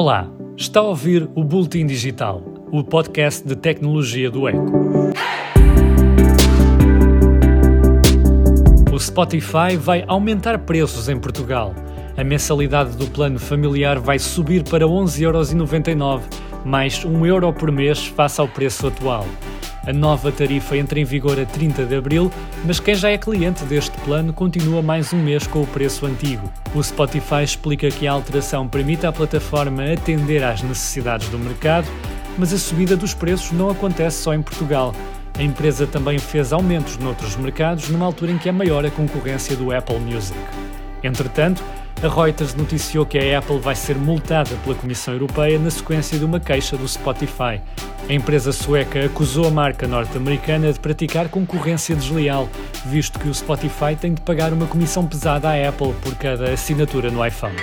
Olá, está a ouvir o Bulletin Digital, o podcast de tecnologia do Eco. O Spotify vai aumentar preços em Portugal. A mensalidade do plano familiar vai subir para 11,99€, mais 1 euro por mês face ao preço atual. A nova tarifa entra em vigor a 30 de abril, mas quem já é cliente deste plano continua mais um mês com o preço antigo. O Spotify explica que a alteração permite à plataforma atender às necessidades do mercado, mas a subida dos preços não acontece só em Portugal. A empresa também fez aumentos noutros mercados numa altura em que é maior a concorrência do Apple Music. Entretanto, a Reuters noticiou que a Apple vai ser multada pela Comissão Europeia na sequência de uma queixa do Spotify. A empresa sueca acusou a marca norte-americana de praticar concorrência desleal, visto que o Spotify tem de pagar uma comissão pesada à Apple por cada assinatura no iPhone.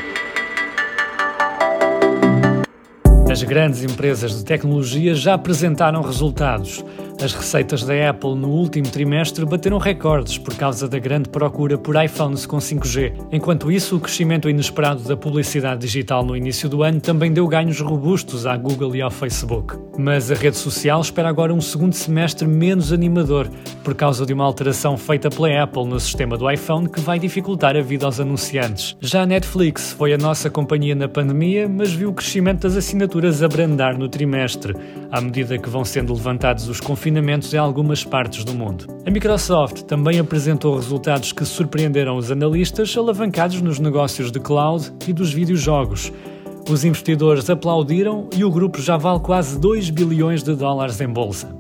As grandes empresas de tecnologia já apresentaram resultados. As receitas da Apple no último trimestre bateram recordes por causa da grande procura por iPhones com 5G. Enquanto isso, o crescimento inesperado da publicidade digital no início do ano também deu ganhos robustos à Google e ao Facebook. Mas a rede social espera agora um segundo semestre menos animador, por causa de uma alteração feita pela Apple no sistema do iPhone que vai dificultar a vida aos anunciantes. Já a Netflix foi a nossa companhia na pandemia, mas viu o crescimento das assinaturas abrandar no trimestre, à medida que vão sendo levantados os confinamentos em algumas partes do mundo. A Microsoft também apresentou resultados que surpreenderam os analistas, alavancados nos negócios de cloud e dos videojogos. Os investidores aplaudiram e o grupo já vale quase 2 bilhões de dólares em bolsa.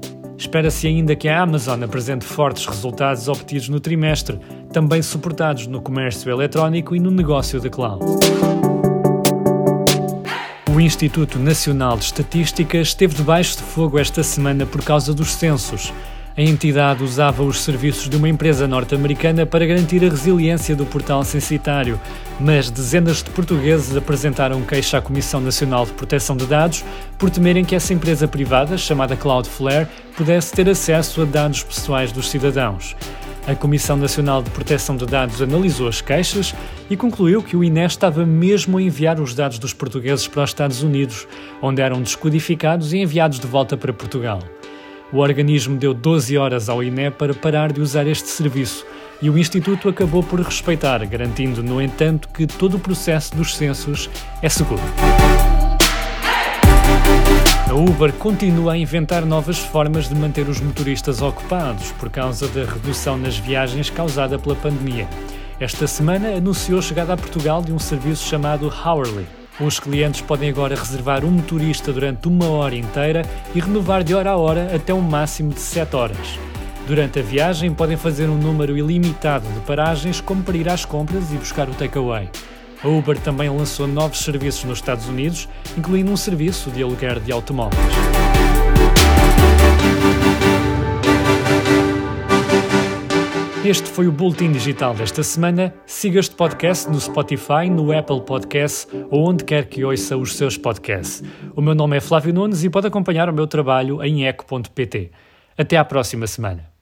Espera-se ainda que a Amazon apresente fortes resultados obtidos no trimestre, também suportados no comércio eletrónico e no negócio de cloud. O Instituto Nacional de Estatística esteve debaixo de fogo esta semana por causa dos censos. A entidade usava os serviços de uma empresa norte-americana para garantir a resiliência do portal censitário, mas dezenas de portugueses apresentaram queixa à Comissão Nacional de Proteção de Dados por temerem que essa empresa privada, chamada Cloudflare, pudesse ter acesso a dados pessoais dos cidadãos. A Comissão Nacional de Proteção de Dados analisou as queixas e concluiu que o INE estava mesmo a enviar os dados dos portugueses para os Estados Unidos, onde eram descodificados e enviados de volta para Portugal. O organismo deu 12 horas ao INE para parar de usar este serviço e o Instituto acabou por respeitar, garantindo, no entanto, que todo o processo dos censos é seguro. A Uber continua a inventar novas formas de manter os motoristas ocupados por causa da redução nas viagens causada pela pandemia. Esta semana anunciou a chegada a Portugal de um serviço chamado Hourly. Os clientes podem agora reservar um motorista durante uma hora inteira e renovar de hora a hora até um máximo de 7 horas. Durante a viagem, podem fazer um número ilimitado de paragens, como para ir às compras e buscar o takeaway. A Uber também lançou novos serviços nos Estados Unidos, incluindo um serviço de aluguer de automóveis. Este foi o Boletim Digital desta semana. Siga este podcast no Spotify, no Apple Podcasts ou onde quer que ouça os seus podcasts. O meu nome é Flávio Nunes e pode acompanhar o meu trabalho em eco.pt. Até à próxima semana.